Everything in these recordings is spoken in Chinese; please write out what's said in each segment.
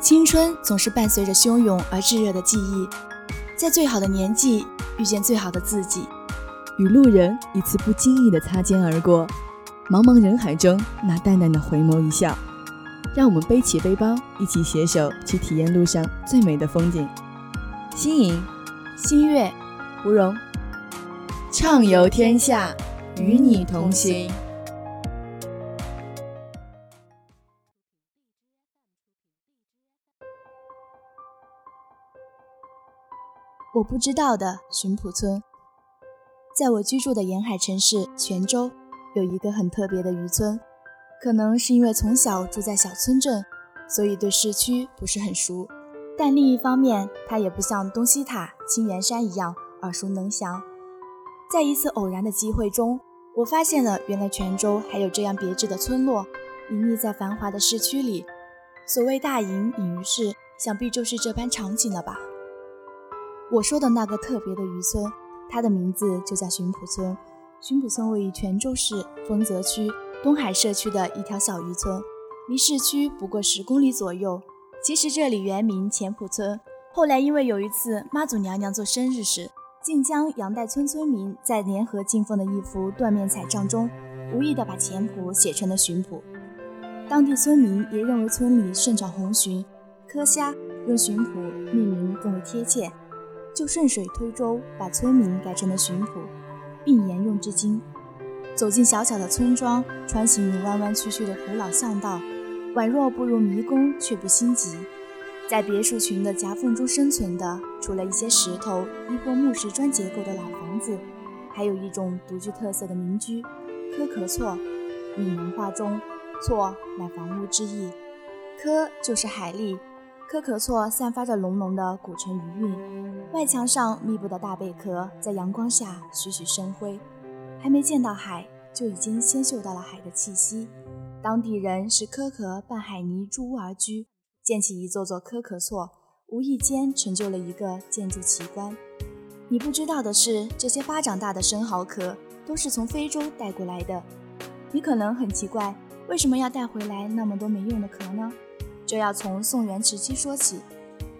青春总是伴随着汹涌而炙热的记忆，在最好的年纪遇见最好的自己，与路人一次不经意的擦肩而过，茫茫人海中那淡淡的回眸一笑，让我们背起背包，一起携手去体验路上最美的风景。新颖、新月、芙蓉，畅游天下，与你同行。我不知道的寻浦村，在我居住的沿海城市泉州，有一个很特别的渔村。可能是因为从小住在小村镇，所以对市区不是很熟。但另一方面，它也不像东西塔、青源山一样耳熟能详。在一次偶然的机会中，我发现了原来泉州还有这样别致的村落，隐匿在繁华的市区里。所谓大隐隐于市，想必就是这般场景了吧。我说的那个特别的渔村，它的名字就叫寻浦村。寻浦村位于泉州市丰泽区东海社区的一条小渔村，离市区不过十公里左右。其实这里原名前浦村，后来因为有一次妈祖娘娘做生日时，晋江杨代村村民在联合进奉的一幅缎面彩帐中，无意的把前浦写成了寻浦。当地村民也认为村里盛产红鲟、科虾，用寻浦命名更为贴切。就顺水推舟，把村名改成了寻浦，并沿用至今。走进小小的村庄，穿行于弯弯曲曲的古老巷道，宛若步入迷宫，却不心急。在别墅群的夹缝中生存的，除了一些石头亦或木石砖结构的老房子，还有一种独具特色的民居——科壳厝。闽南话中，“厝”乃房屋之意，“科”就是海蛎。科壳厝散发着浓浓的古城余韵，外墙上密布的大贝壳在阳光下栩栩生辉。还没见到海，就已经先嗅到了海的气息。当地人是壳壳拌海泥筑屋而居，建起一座座科壳厝，无意间成就了一个建筑奇观。你不知道的是，这些巴掌大的生蚝壳都是从非洲带过来的。你可能很奇怪，为什么要带回来那么多没用的壳呢？这要从宋元时期说起。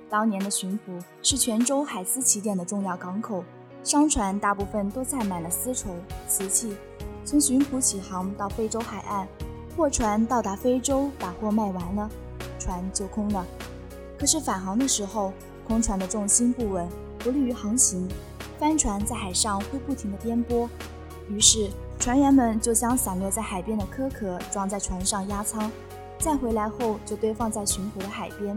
当年的巡抚是泉州海丝起点的重要港口，商船大部分都载满了丝绸、瓷器。从巡抚起航到非洲海岸，货船到达非洲，把货卖完了，船就空了。可是返航的时候，空船的重心不稳，不利于航行，帆船在海上会不停地颠簸。于是船员们就将散落在海边的壳壳装在船上压舱。再回来后，就堆放在巡捕的海边。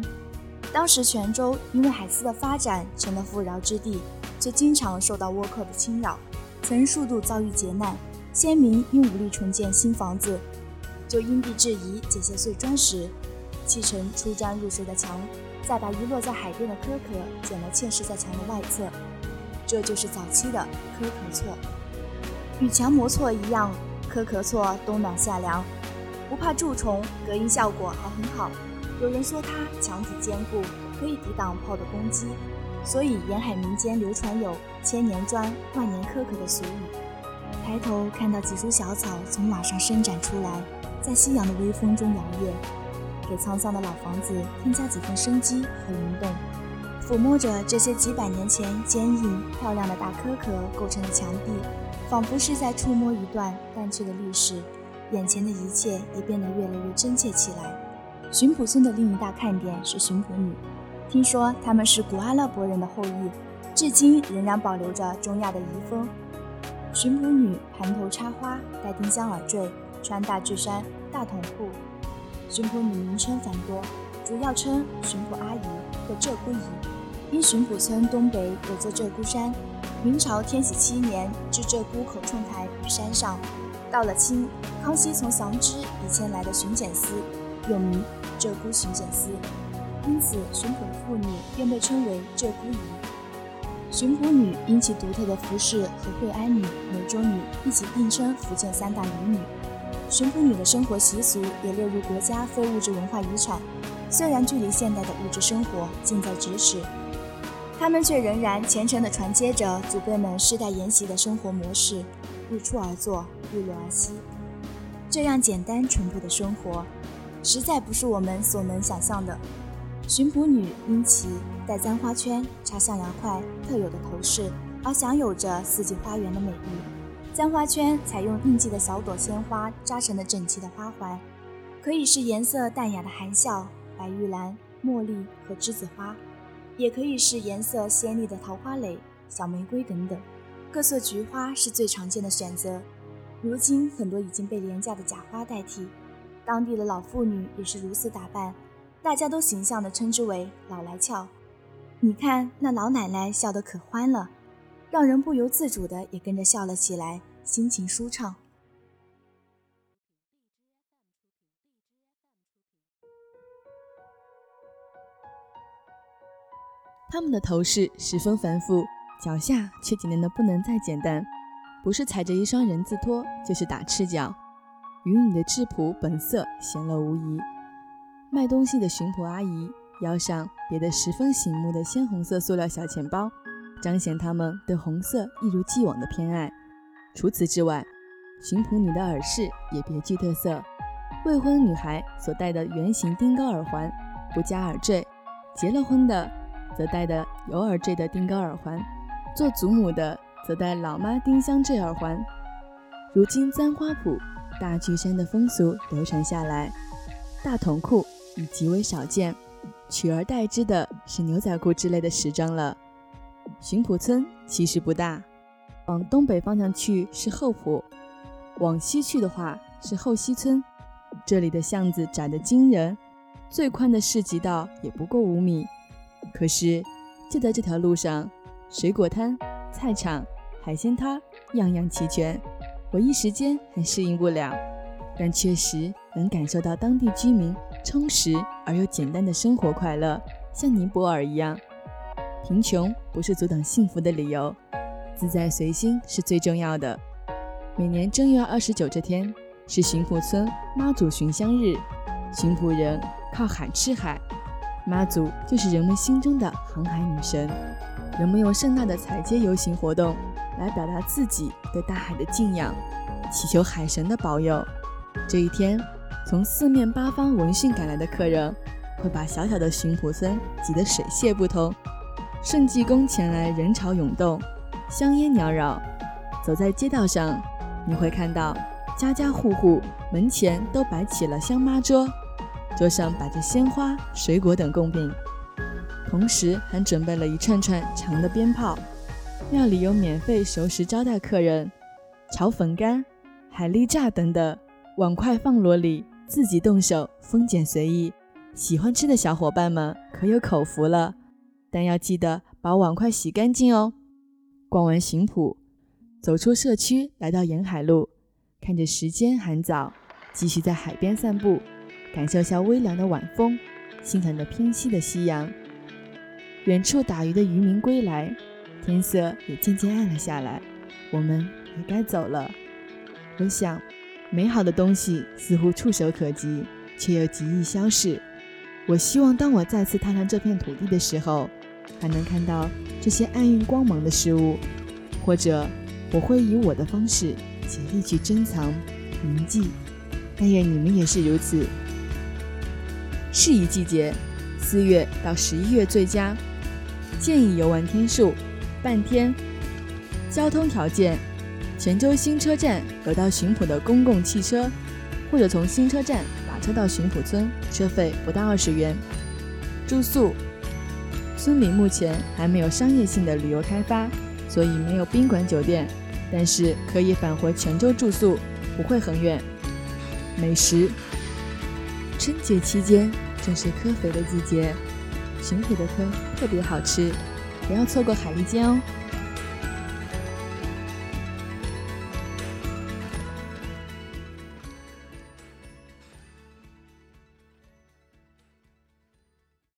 当时泉州因为海丝的发展成了富饶之地，却经常受到倭寇的侵扰，曾数度遭遇劫难。先民因无力重建新房子，就因地制宜捡些碎砖石，砌成出砖入水的墙，再把遗落在海边的壳壳剪了嵌饰在墙的外侧。这就是早期的壳壳厝。与墙模错一样，壳壳厝冬暖夏凉。不怕蛀虫，隔音效果还很好。有人说它墙体坚固，可以抵挡炮的攻击，所以沿海民间流传有“千年砖，万年苛刻”的俗语。抬头看到几株小草从瓦上伸展出来，在夕阳的微风中摇曳，给沧桑的老房子添加几分生机和灵动。抚摸着这些几百年前坚硬漂亮的大壳壳构成的墙壁，仿佛是在触摸一段淡去的历史。眼前的一切也变得越来越真切起来。寻浦村的另一大看点是寻浦女，听说他们是古阿拉伯人的后裔，至今仍然保留着中亚的遗风。寻浦女盘头插花，戴丁香耳坠，穿大巨衫、大筒裤。寻浦女名称繁多，主要称寻浦阿姨或鹧鸪姨，因寻浦村东北有座鹧鸪山，明朝天禧七年置鹧鸪口冲台于山上。到了清，康熙从祥芝移迁来的巡检司，又名鹧鸪巡检司，因此巡捕妇女便被称为鹧鸪姨。巡捕女因其独特的服饰和惠安女、梅州女一起并称福建三大美女。巡捕女的生活习俗也列入国家非物质文化遗产，虽然距离现代的物质生活近在咫尺，她们却仍然虔诚地传接着祖辈们世代沿袭的生活模式。日出而作，日落而息，这样简单淳朴的生活，实在不是我们所能想象的。巡捕女因其戴簪花圈、插向阳块特有的头饰，而享有着四季花园的美誉。簪花圈采用应季的小朵鲜花扎成的整齐的花环，可以是颜色淡雅的含笑、白玉兰、茉莉和栀子花，也可以是颜色鲜丽的桃花蕾、小玫瑰等等。各色菊花是最常见的选择，如今很多已经被廉价的假花代替。当地的老妇女也是如此打扮。大家都形象地称之为“老来俏”。你看那老奶奶笑得可欢了，让人不由自主地也跟着笑了起来，心情舒畅。他们的头饰十分繁复，脚下却简单的不能再简单，不是踩着一双人字拖，就是打赤脚，与你的质朴本色显露无疑。卖东西的巡捕阿姨腰上别着十分醒目的鲜红色塑料小钱包，彰显他们对红色一如既往的偏爱。除此之外，巡捕女的耳饰也别具特色。未婚女孩所戴的圆形钉高耳环不加耳坠，结了婚的则戴的有耳坠的钉高耳环，做祖母的则戴老妈丁香坠耳环。如今簪花铺、大巨山的风俗流传下来，大筒裤。已极为少见，取而代之的是牛仔裤之类的时装了。巡捕村其实不大，往东北方向去是后埔，往西去的话是后溪村。这里的巷子窄得惊人，最宽的市集道也不过五米。可是就在这条路上，水果摊、菜场、海鲜摊样样齐全，我一时间还适应不了，但确实能感受到当地居民。充实而又简单的生活快乐，像尼泊尔一样。贫穷不是阻挡幸福的理由，自在随心是最重要的。每年正月二十九这天是巡抚村妈祖巡香日，巡抚人靠海吃海，妈祖就是人们心中的航海女神。人们用盛大的彩街游行活动来表达自己对大海的敬仰，祈求海神的保佑。这一天。从四面八方闻讯赶来的客人，会把小小的巡捕村挤得水泄不通。圣济公前来，人潮涌动，香烟缭绕。走在街道上，你会看到家家户户门前都摆起了香妈桌，桌上摆着鲜花、水果等贡品，同时还准备了一串串长的鞭炮。庙里有免费熟食招待客人，炒粉干、海蛎炸等等，碗筷放箩里。自己动手，丰俭随意，喜欢吃的小伙伴们可有口福了。但要记得把碗筷洗干净哦。逛完巡浦，走出社区，来到沿海路，看着时间还早，继续在海边散步，感受下微凉的晚风，欣赏着偏西的夕阳。远处打鱼的渔民归来，天色也渐渐暗了下来，我们也该走了。我想。美好的东西似乎触手可及，却又极易消逝。我希望，当我再次踏上这片土地的时候，还能看到这些暗蕴光芒的事物，或者我会以我的方式竭力去珍藏、铭记。但愿你们也是如此。适宜季节，四月到十一月最佳。建议游玩天数半天。交通条件。泉州新车站有到巡捕的公共汽车，或者从新车站打车到巡捕村，车费不到二十元。住宿，村里目前还没有商业性的旅游开发，所以没有宾馆酒店，但是可以返回泉州住宿，不会很远。美食，春节期间正是科肥的季节，巡捕的坑特别好吃，不要错过海蛎煎哦。